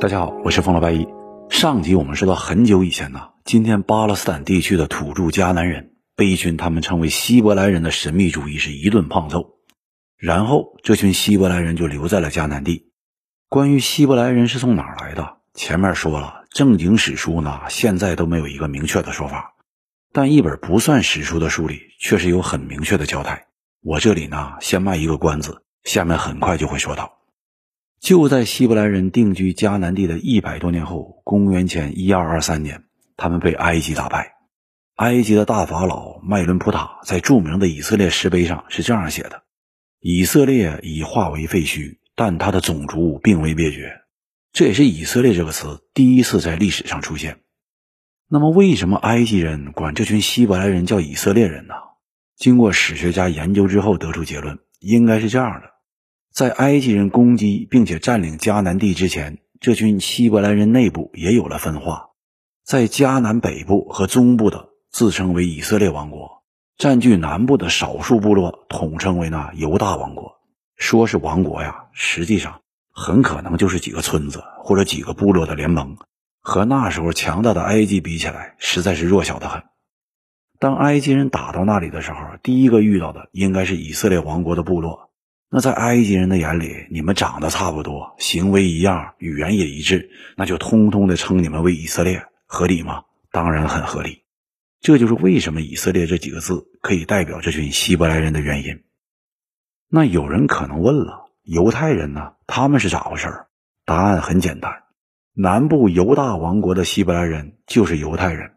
大家好，我是冯老八一。上集我们说到很久以前呢，今天巴勒斯坦地区的土著迦南人被一群他们称为希伯来人的神秘主义是一顿胖揍，然后这群希伯来人就留在了迦南地。关于希伯来人是从哪儿来的，前面说了，正经史书呢现在都没有一个明确的说法，但一本不算史书的书里确实有很明确的交代。我这里呢先卖一个关子，下面很快就会说到。就在希伯来人定居迦南地的一百多年后，公元前一二二三年，他们被埃及打败。埃及的大法老麦伦普塔在著名的以色列石碑上是这样写的：“以色列已化为废墟，但他的种族并未灭绝。”这也是“以色列”这个词第一次在历史上出现。那么，为什么埃及人管这群希伯来人叫以色列人呢？经过史学家研究之后，得出结论，应该是这样的。在埃及人攻击并且占领迦南地之前，这群希伯来人内部也有了分化。在迦南北部和中部的自称为以色列王国，占据南部的少数部落统称为那犹大王国。说是王国呀，实际上很可能就是几个村子或者几个部落的联盟。和那时候强大的埃及比起来，实在是弱小的很。当埃及人打到那里的时候，第一个遇到的应该是以色列王国的部落。那在埃及人的眼里，你们长得差不多，行为一样，语言也一致，那就通通的称你们为以色列，合理吗？当然很合理。这就是为什么以色列这几个字可以代表这群希伯来人的原因。那有人可能问了，犹太人呢？他们是咋回事？答案很简单，南部犹大王国的希伯来人就是犹太人，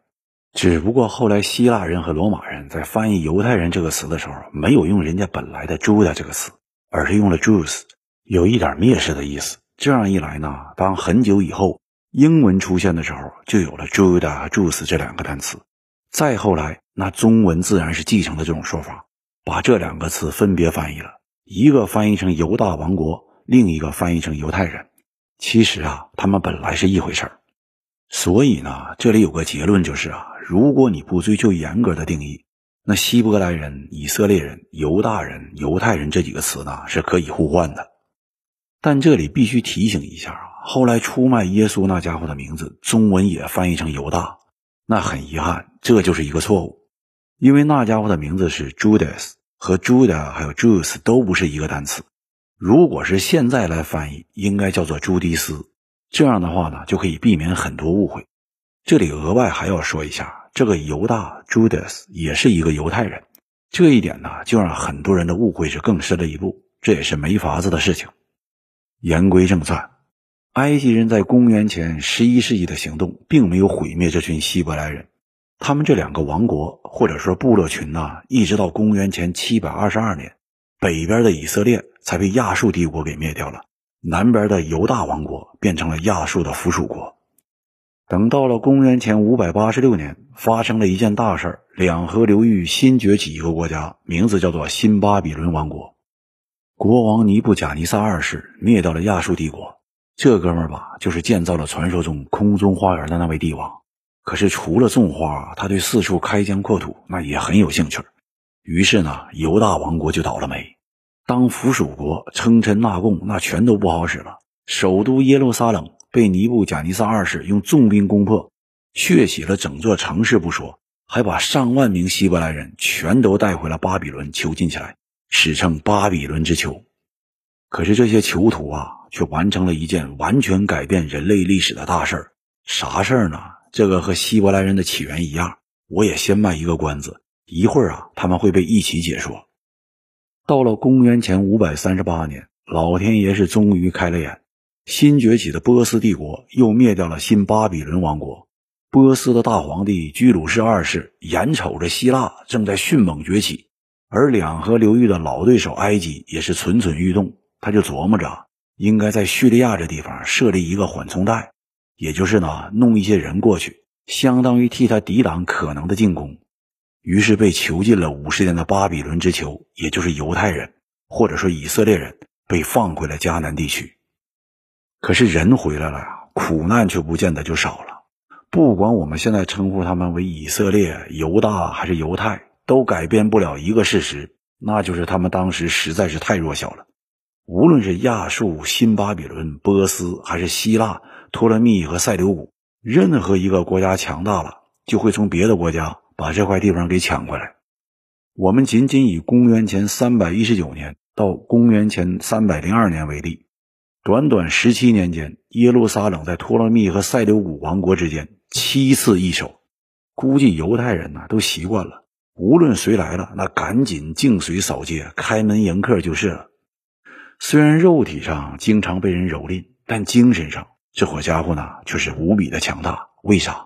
只不过后来希腊人和罗马人在翻译犹太人这个词的时候，没有用人家本来的 Judah 这个词。而是用了 Jews，有一点蔑视的意思。这样一来呢，当很久以后英文出现的时候，就有了 Judah 和 Jews 这两个单词。再后来，那中文自然是继承的这种说法，把这两个词分别翻译了，一个翻译成犹大王国，另一个翻译成犹太人。其实啊，他们本来是一回事儿。所以呢，这里有个结论就是啊，如果你不追求严格的定义。那希伯来人、以色列人、犹大人、犹太人这几个词呢，是可以互换的。但这里必须提醒一下啊，后来出卖耶稣那家伙的名字，中文也翻译成犹大。那很遗憾，这就是一个错误，因为那家伙的名字是 Judas，和 Judah 还有 Jews 都不是一个单词。如果是现在来翻译，应该叫做朱迪斯。这样的话呢，就可以避免很多误会。这里额外还要说一下。这个犹大 Judas 也是一个犹太人，这一点呢，就让很多人的误会是更深了一步，这也是没法子的事情。言归正传，埃及人在公元前十一世纪的行动，并没有毁灭这群希伯来人，他们这两个王国或者说部落群呢，一直到公元前七百二十二年，北边的以色列才被亚述帝国给灭掉了，南边的犹大王国变成了亚述的附属国。等到了公元前五百八十六年，发生了一件大事儿：两河流域新崛起一个国家，名字叫做新巴比伦王国。国王尼布贾尼撒二世灭掉了亚述帝国。这哥们儿吧，就是建造了传说中空中花园的那位帝王。可是除了种花，他对四处开疆扩土那也很有兴趣。于是呢，犹大王国就倒了霉。当附属国称臣纳贡，那全都不好使了。首都耶路撒冷。被尼布贾尼撒二世用重兵攻破，血洗了整座城市不说，还把上万名希伯来人全都带回了巴比伦囚禁起来，史称巴比伦之囚。可是这些囚徒啊，却完成了一件完全改变人类历史的大事儿。啥事儿呢？这个和希伯来人的起源一样，我也先卖一个关子，一会儿啊，他们会被一起解说。到了公元前五百三十八年，老天爷是终于开了眼。新崛起的波斯帝国又灭掉了新巴比伦王国。波斯的大皇帝居鲁士二世眼瞅着希腊正在迅猛崛起，而两河流域的老对手埃及也是蠢蠢欲动。他就琢磨着，应该在叙利亚这地方设立一个缓冲带，也就是呢，弄一些人过去，相当于替他抵挡可能的进攻。于是被囚禁了五十年的巴比伦之囚，也就是犹太人或者说以色列人，被放回了迦南地区。可是人回来了呀，苦难却不见得就少了。不管我们现在称呼他们为以色列、犹大还是犹太，都改变不了一个事实，那就是他们当时实在是太弱小了。无论是亚述、新巴比伦、波斯还是希腊，托勒密和塞琉古，任何一个国家强大了，就会从别的国家把这块地方给抢过来。我们仅仅以公元前三百一十九年到公元前三百零二年为例，短短十七年间，耶路撒冷在托勒密和塞琉古王国之间七次易手。估计犹太人呢都习惯了，无论谁来了，那赶紧净水扫街，开门迎客就是了。虽然肉体上经常被人蹂躏，但精神上这伙家伙呢却是无比的强大。为啥？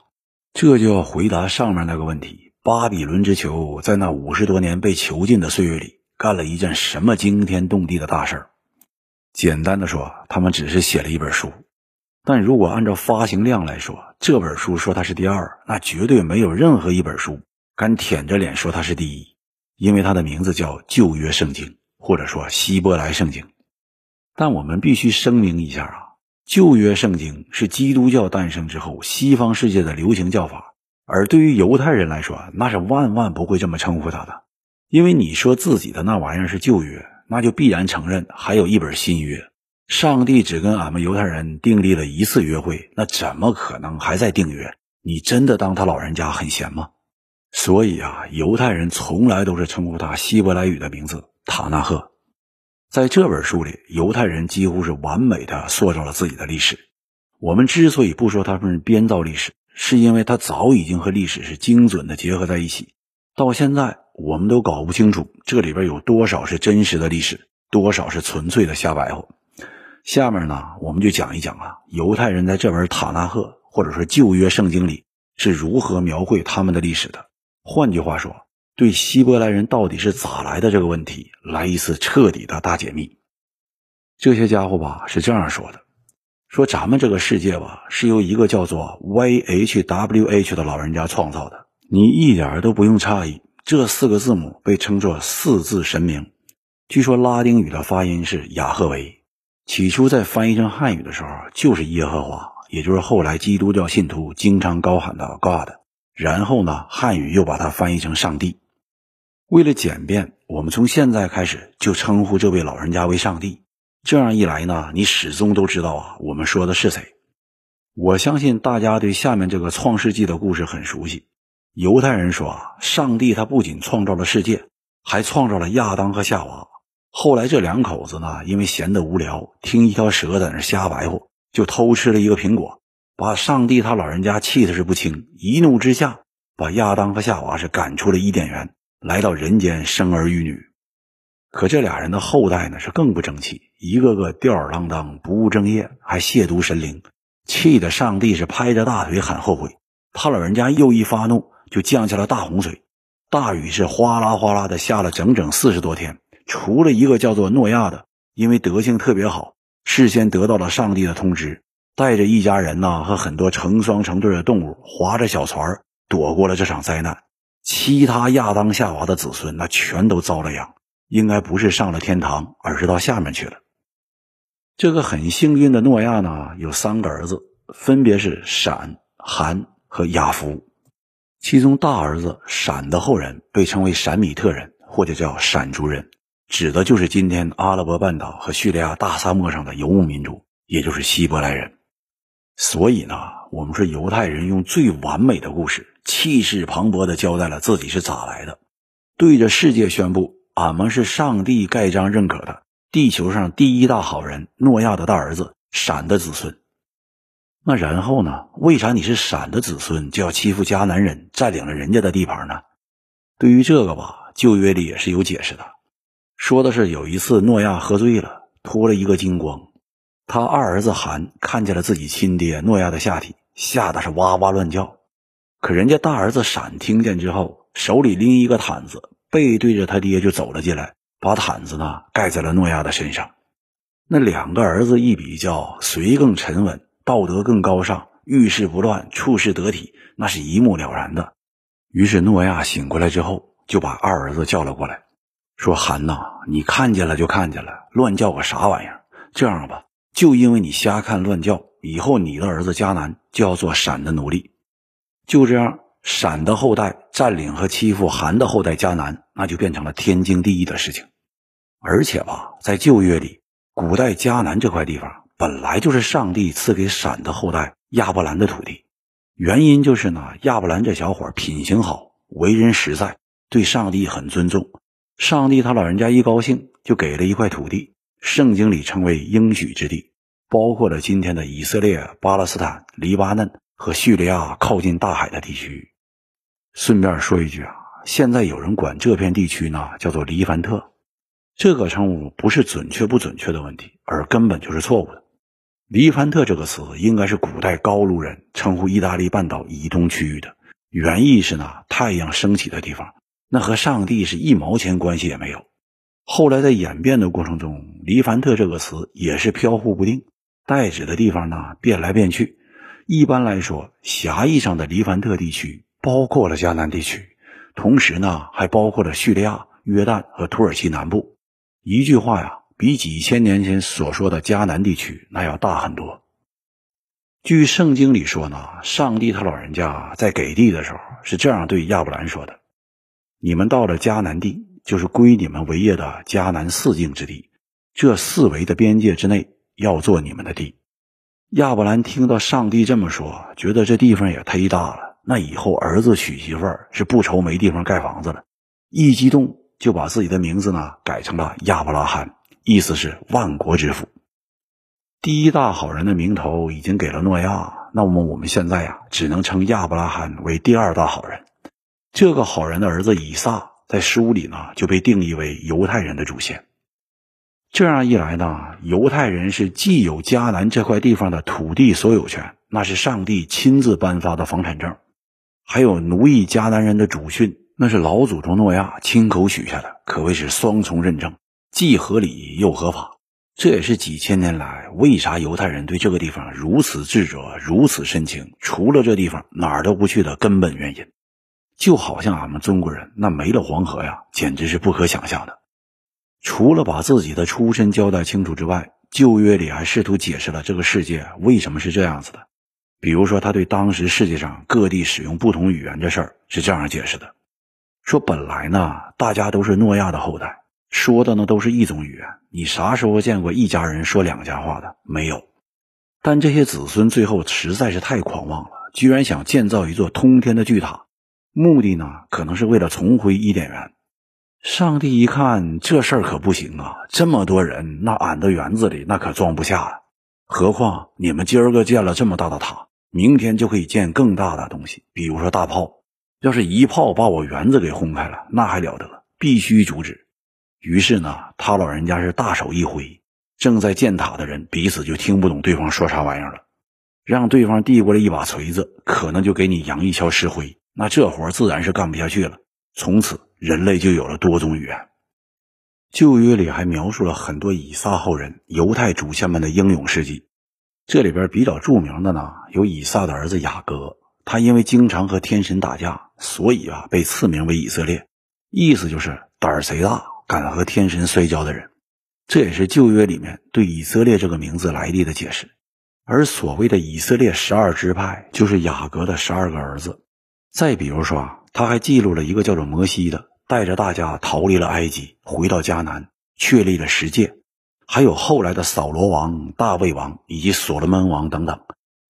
这就要回答上面那个问题。巴比伦之囚在那五十多年被囚禁的岁月里，干了一件什么惊天动地的大事儿？简单的说，他们只是写了一本书。但如果按照发行量来说，这本书说它是第二，那绝对没有任何一本书敢舔着脸说它是第一，因为它的名字叫旧约圣经，或者说希伯来圣经。但我们必须声明一下啊，旧约圣经是基督教诞生之后西方世界的流行叫法。而对于犹太人来说，那是万万不会这么称呼他的，因为你说自己的那玩意儿是旧约，那就必然承认还有一本新约。上帝只跟俺们犹太人订立了一次约会，那怎么可能还在订约？你真的当他老人家很闲吗？所以啊，犹太人从来都是称呼他希伯来语的名字塔纳赫。在这本书里，犹太人几乎是完美的塑造了自己的历史。我们之所以不说他们是编造历史，是因为他早已经和历史是精准的结合在一起，到现在我们都搞不清楚这里边有多少是真实的历史，多少是纯粹的瞎白话。下面呢，我们就讲一讲啊，犹太人在这本塔纳赫或者说旧约圣经里是如何描绘他们的历史的。换句话说，对希伯来人到底是咋来的这个问题，来一次彻底的大解密。这些家伙吧是这样说的。说咱们这个世界吧，是由一个叫做 YHWH 的老人家创造的。你一点都不用诧异，这四个字母被称作四字神明。据说拉丁语的发音是雅赫维，起初在翻译成汉语的时候就是耶和华，也就是后来基督教信徒经常高喊的 God。然后呢，汉语又把它翻译成上帝。为了简便，我们从现在开始就称呼这位老人家为上帝。这样一来呢，你始终都知道啊，我们说的是谁。我相信大家对下面这个创世纪的故事很熟悉。犹太人说啊，上帝他不仅创造了世界，还创造了亚当和夏娃。后来这两口子呢，因为闲得无聊，听一条蛇在那瞎白活，就偷吃了一个苹果，把上帝他老人家气的是不轻。一怒之下，把亚当和夏娃是赶出了伊甸园，来到人间生儿育女。可这俩人的后代呢，是更不争气，一个个吊儿郎当、不务正业，还亵渎神灵，气得上帝是拍着大腿喊后悔。他老人家又一发怒，就降下了大洪水，大雨是哗啦哗啦的下了整整四十多天。除了一个叫做诺亚的，因为德性特别好，事先得到了上帝的通知，带着一家人呐和很多成双成对的动物，划着小船躲过了这场灾难。其他亚当夏娃的子孙，那全都遭了殃。应该不是上了天堂，而是到下面去了。这个很幸运的诺亚呢，有三个儿子，分别是闪、含和雅福。其中大儿子闪的后人被称为闪米特人，或者叫闪族人，指的就是今天阿拉伯半岛和叙利亚大沙漠上的游牧民族，也就是希伯来人。所以呢，我们说犹太人用最完美的故事，气势磅礴地交代了自己是咋来的，对着世界宣布。俺们是上帝盖章认可的地球上第一大好人诺亚的大儿子闪的子孙。那然后呢？为啥你是闪的子孙就要欺负迦南人，占领了人家的地盘呢？对于这个吧，旧约里也是有解释的，说的是有一次诺亚喝醉了，脱了一个精光，他二儿子韩看见了自己亲爹诺亚的下体，吓得是哇哇乱叫。可人家大儿子闪听见之后，手里拎一个毯子。背对着他爹就走了进来，把毯子呢盖在了诺亚的身上。那两个儿子一比较，谁更沉稳，道德更高尚，遇事不乱，处事得体，那是一目了然的。于是诺亚醒过来之后，就把二儿子叫了过来，说：“韩呐，你看见了就看见了，乱叫个啥玩意儿？这样吧，就因为你瞎看乱叫，以后你的儿子迦南就要做闪的奴隶。就这样。”闪的后代占领和欺负韩的后代迦南，那就变成了天经地义的事情。而且吧，在旧约里，古代迦南这块地方本来就是上帝赐给闪的后代亚伯兰的土地，原因就是呢，亚伯兰这小伙品行好，为人实在，对上帝很尊重。上帝他老人家一高兴，就给了一块土地，圣经里称为应许之地，包括了今天的以色列、巴勒斯坦、黎巴嫩和叙利亚靠近大海的地区。顺便说一句啊，现在有人管这片地区呢叫做黎凡特。这个称呼不是准确不准确的问题，而根本就是错误的。黎凡特这个词应该是古代高卢人称呼意大利半岛以东区域的，原意是呢太阳升起的地方，那和上帝是一毛钱关系也没有。后来在演变的过程中，黎凡特这个词也是飘忽不定，代指的地方呢变来变去。一般来说，狭义上的黎凡特地区包括了迦南地区，同时呢还包括了叙利亚、约旦和土耳其南部。一句话呀，比几千年前所说的迦南地区那要大很多。据圣经里说呢，上帝他老人家在给地的时候是这样对亚伯兰说的：“你们到了迦南地，就是归你们为业的迦南四境之地，这四围的边界之内要做你们的地。”亚伯兰听到上帝这么说，觉得这地方也忒大了，那以后儿子娶媳妇儿是不愁没地方盖房子了，一激动。就把自己的名字呢改成了亚伯拉罕，意思是万国之父。第一大好人的名头已经给了诺亚，那么我们现在呀只能称亚伯拉罕为第二大好人。这个好人的儿子以撒在书里呢就被定义为犹太人的祖先。这样一来呢，犹太人是既有迦南这块地方的土地所有权，那是上帝亲自颁发的房产证，还有奴役迦南人的祖训。那是老祖宗诺亚亲口许下的，可谓是双重认证，既合理又合法。这也是几千年来为啥犹太人对这个地方如此执着、如此深情，除了这地方哪儿都不去的根本原因。就好像俺们中国人，那没了黄河呀，简直是不可想象的。除了把自己的出身交代清楚之外，旧约里还试图解释了这个世界为什么是这样子的。比如说，他对当时世界上各地使用不同语言这事儿是这样解释的。说本来呢，大家都是诺亚的后代，说的呢都是一种语言。你啥时候见过一家人说两家话的？没有。但这些子孙最后实在是太狂妄了，居然想建造一座通天的巨塔，目的呢可能是为了重回伊甸园。上帝一看这事儿可不行啊，这么多人，那俺的园子里那可装不下啊。何况你们今儿个建了这么大的塔，明天就可以建更大的东西，比如说大炮。要是一炮把我园子给轰开了，那还了得！必须阻止。于是呢，他老人家是大手一挥，正在建塔的人彼此就听不懂对方说啥玩意儿了，让对方递过来一把锤子，可能就给你扬一锹石灰，那这活自然是干不下去了。从此，人类就有了多种语言。旧约里还描述了很多以撒后人、犹太祖先们的英勇事迹，这里边比较著名的呢，有以撒的儿子雅各。他因为经常和天神打架，所以啊被赐名为以色列，意思就是胆儿贼大，敢和天神摔跤的人。这也是旧约里面对以色列这个名字来历的解释。而所谓的以色列十二支派，就是雅各的十二个儿子。再比如说啊，他还记录了一个叫做摩西的，带着大家逃离了埃及，回到迦南，确立了十诫。还有后来的扫罗王、大卫王以及所罗门王等等。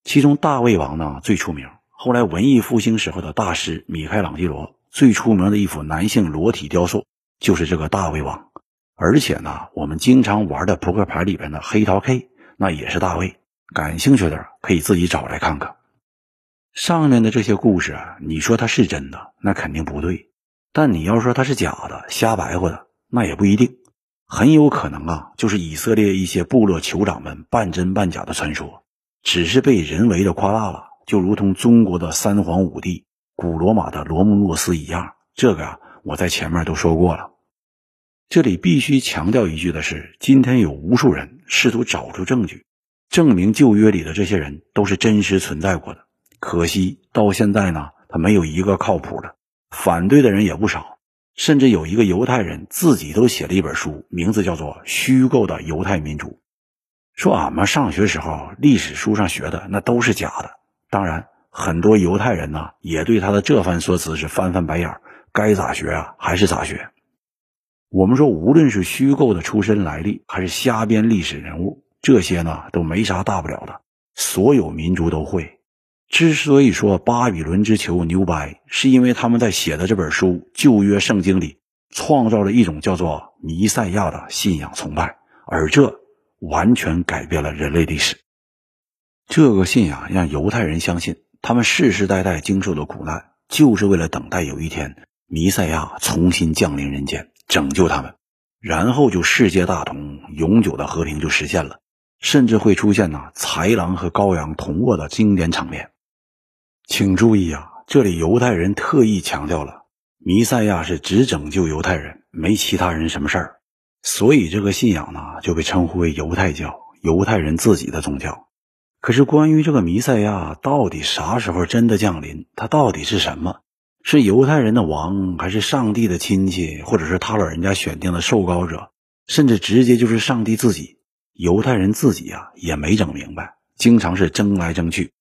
其中大卫王呢最出名。后来文艺复兴时候的大师米开朗基罗最出名的一幅男性裸体雕塑就是这个大卫王，而且呢，我们经常玩的扑克牌里边的黑桃 K 那也是大卫。感兴趣的可以自己找来看看。上面的这些故事啊，你说它是真的，那肯定不对；但你要说它是假的、瞎白话的，那也不一定。很有可能啊，就是以色列一些部落酋长们半真半假的传说，只是被人为的夸大了。就如同中国的三皇五帝、古罗马的罗慕洛斯一样，这个啊，我在前面都说过了。这里必须强调一句的是，今天有无数人试图找出证据，证明旧约里的这些人都是真实存在过的。可惜到现在呢，他没有一个靠谱的，反对的人也不少，甚至有一个犹太人自己都写了一本书，名字叫做《虚构的犹太民族》，说俺们上学时候历史书上学的那都是假的。当然，很多犹太人呢也对他的这番说辞是翻翻白眼儿，该咋学啊还是咋学。我们说，无论是虚构的出身来历，还是瞎编历史人物，这些呢都没啥大不了的，所有民族都会。之所以说巴比伦之囚牛掰，是因为他们在写的这本书《旧约圣经》里创造了一种叫做弥赛亚的信仰崇拜，而这完全改变了人类历史。这个信仰让犹太人相信，他们世世代代经受的苦难，就是为了等待有一天弥赛亚重新降临人间，拯救他们，然后就世界大同，永久的和平就实现了，甚至会出现呢豺狼和羔羊同卧的经典场面。请注意啊，这里犹太人特意强调了，弥赛亚是只拯救犹太人，没其他人什么事儿，所以这个信仰呢就被称呼为犹太教，犹太人自己的宗教。可是关于这个弥赛亚到底啥时候真的降临，他到底是什么？是犹太人的王，还是上帝的亲戚，或者是他老人家选定的受膏者，甚至直接就是上帝自己？犹太人自己啊也没整明白，经常是争来争去。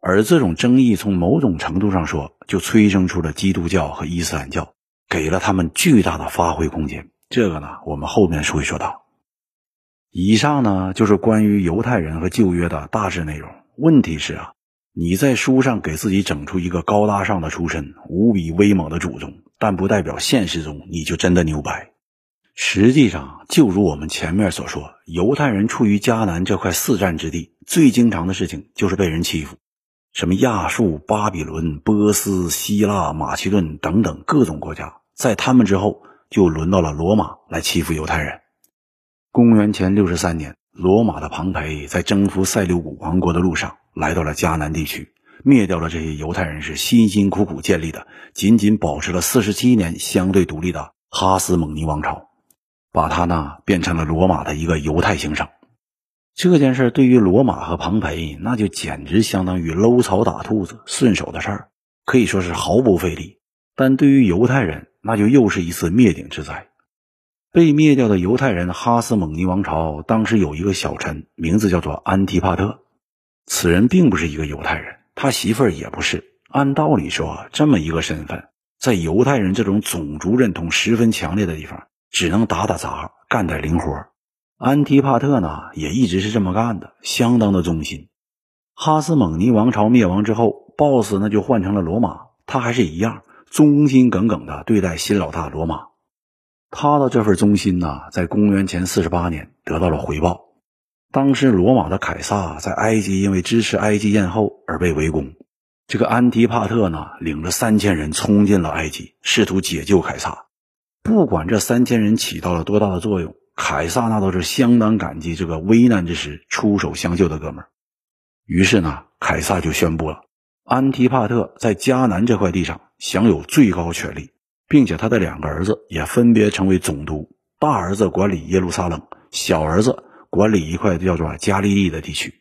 而这种争议，从某种程度上说，就催生出了基督教和伊斯兰教，给了他们巨大的发挥空间。这个呢，我们后面会说到。以上呢，就是关于犹太人和旧约的大致内容。问题是啊，你在书上给自己整出一个高大上的出身、无比威猛的祖宗，但不代表现实中你就真的牛掰。实际上，就如我们前面所说，犹太人处于迦南这块四战之地，最经常的事情就是被人欺负。什么亚述、巴比伦、波斯、希腊、马其顿等等各种国家，在他们之后就轮到了罗马来欺负犹太人。公元前六十三年，罗马的庞培在征服塞琉古王国的路上，来到了迦南地区，灭掉了这些犹太人是辛辛苦苦建立的、仅仅保持了四十七年相对独立的哈斯蒙尼王朝，把它呢变成了罗马的一个犹太行省。这件事对于罗马和庞培，那就简直相当于搂草打兔子，顺手的事儿，可以说是毫不费力。但对于犹太人，那就又是一次灭顶之灾。被灭掉的犹太人哈斯蒙尼王朝，当时有一个小臣，名字叫做安提帕特。此人并不是一个犹太人，他媳妇儿也不是。按道理说，这么一个身份，在犹太人这种种族认同十分强烈的地方，只能打打杂，干点零活儿。安提帕特呢，也一直是这么干的，相当的忠心。哈斯蒙尼王朝灭亡之后，boss 那就换成了罗马，他还是一样忠心耿耿的对待新老大罗马。他的这份忠心呢，在公元前四十八年得到了回报。当时罗马的凯撒在埃及因为支持埃及艳后而被围攻，这个安提帕特呢，领着三千人冲进了埃及，试图解救凯撒。不管这三千人起到了多大的作用。凯撒那都是相当感激这个危难之时出手相救的哥们儿，于是呢，凯撒就宣布了，安提帕特在迦南这块地上享有最高权力，并且他的两个儿子也分别成为总督，大儿子管理耶路撒冷，小儿子管理一块叫做加利利的地区。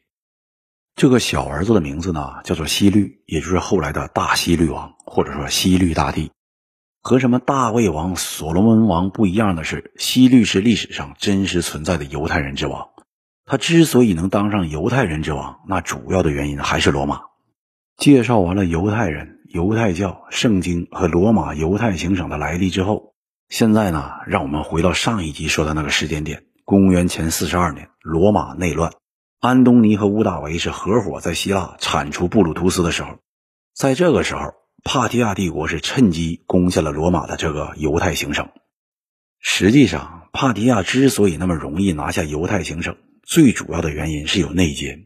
这个小儿子的名字呢，叫做西律，也就是后来的大西律王，或者说西律大帝。和什么大卫王、所罗门王不一样的是，西律是历史上真实存在的犹太人之王。他之所以能当上犹太人之王，那主要的原因还是罗马。介绍完了犹太人、犹太教、圣经和罗马犹太行省的来历之后，现在呢，让我们回到上一集说的那个时间点：公元前四十二年，罗马内乱，安东尼和屋大维是合伙在希腊铲除布鲁图斯的时候，在这个时候。帕提亚帝国是趁机攻下了罗马的这个犹太行省。实际上，帕提亚之所以那么容易拿下犹太行省，最主要的原因是有内奸。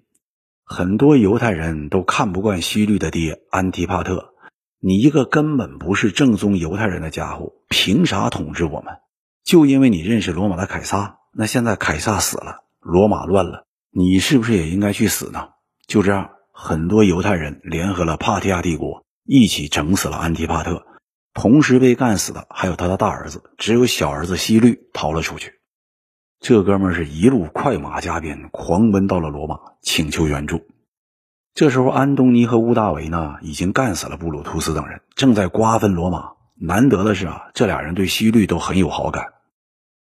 很多犹太人都看不惯西律的爹安提帕特，你一个根本不是正宗犹太人的家伙，凭啥统治我们？就因为你认识罗马的凯撒？那现在凯撒死了，罗马乱了，你是不是也应该去死呢？就这样，很多犹太人联合了帕提亚帝国。一起整死了安提帕特，同时被干死的还有他的大儿子，只有小儿子西律逃了出去。这哥们是一路快马加鞭，狂奔到了罗马，请求援助。这时候，安东尼和乌大维呢，已经干死了布鲁图斯等人，正在瓜分罗马。难得的是啊，这俩人对西律都很有好感。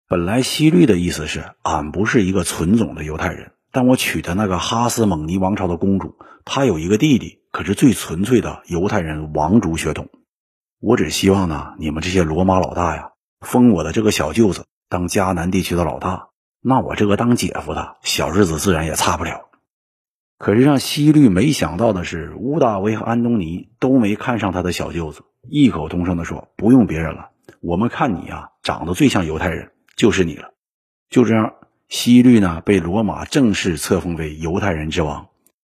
本来西律的意思是，俺不是一个纯种的犹太人。但我娶的那个哈斯蒙尼王朝的公主，她有一个弟弟，可是最纯粹的犹太人王族血统。我只希望呢，你们这些罗马老大呀，封我的这个小舅子当迦南地区的老大，那我这个当姐夫的，小日子自然也差不了。可是让西律没想到的是，乌大维和安东尼都没看上他的小舅子，异口同声地说：“不用别人了，我们看你啊，长得最像犹太人，就是你了。”就这样，西律呢被罗马正式册封为犹太人之王，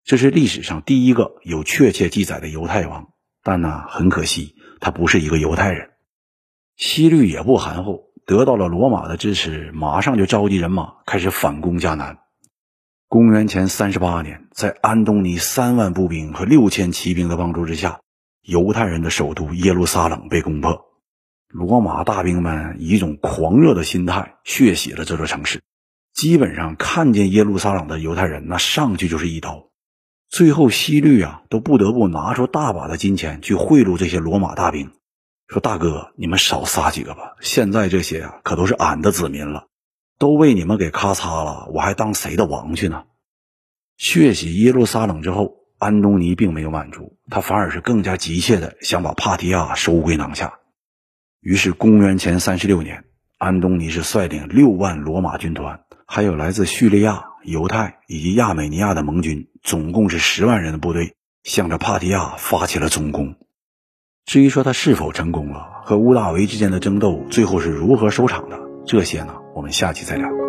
这是历史上第一个有确切记载的犹太王。但呢，很可惜，他不是一个犹太人。西律也不含糊，得到了罗马的支持，马上就召集人马开始反攻迦南。公元前三十八年，在安东尼三万步兵和六千骑兵的帮助之下，犹太人的首都耶路撒冷被攻破。罗马大兵们以一种狂热的心态血洗了这座城市，基本上看见耶路撒冷的犹太人，那上去就是一刀。最后，西律啊都不得不拿出大把的金钱去贿赂这些罗马大兵，说：“大哥，你们少杀几个吧，现在这些啊可都是俺的子民了。”都被你们给咔嚓了，我还当谁的王去呢？血洗耶路撒冷之后，安东尼并没有满足，他反而是更加急切的想把帕提亚收归囊下。于是，公元前三十六年，安东尼是率领六万罗马军团，还有来自叙利亚、犹太以及亚美尼亚的盟军，总共是十万人的部队，向着帕提亚发起了总攻。至于说他是否成功了，和乌大维之间的争斗最后是如何收场的？这些呢，我们下期再聊。